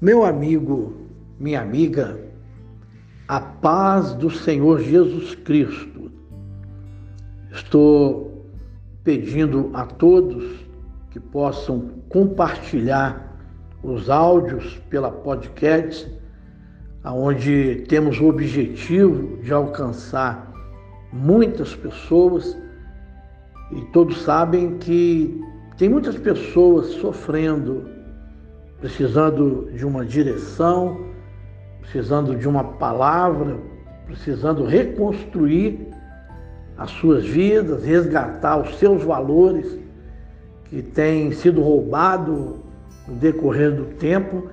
Meu amigo, minha amiga, a paz do Senhor Jesus Cristo. Estou pedindo a todos que possam compartilhar os áudios pela podcast, onde temos o objetivo de alcançar muitas pessoas e todos sabem que tem muitas pessoas sofrendo precisando de uma direção, precisando de uma palavra, precisando reconstruir as suas vidas, resgatar os seus valores que têm sido roubados no decorrer do tempo.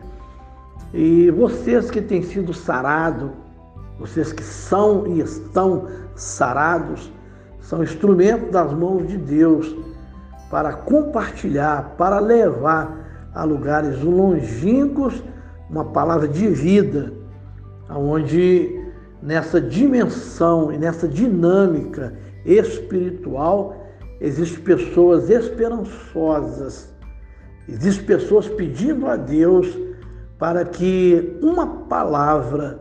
E vocês que têm sido sarados, vocês que são e estão sarados, são instrumentos das mãos de Deus para compartilhar, para levar a lugares longínquos uma palavra de vida, onde nessa dimensão e nessa dinâmica espiritual existem pessoas esperançosas, existem pessoas pedindo a Deus para que uma palavra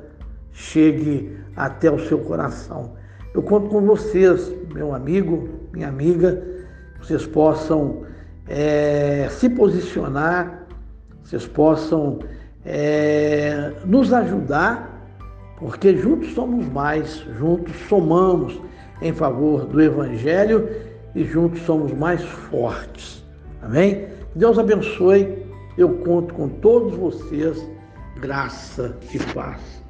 chegue até o seu coração. Eu conto com vocês, meu amigo, minha amiga, vocês possam é, se posicionar, vocês possam é, nos ajudar, porque juntos somos mais, juntos somamos em favor do Evangelho e juntos somos mais fortes. Amém? Deus abençoe. Eu conto com todos vocês. Graça e paz.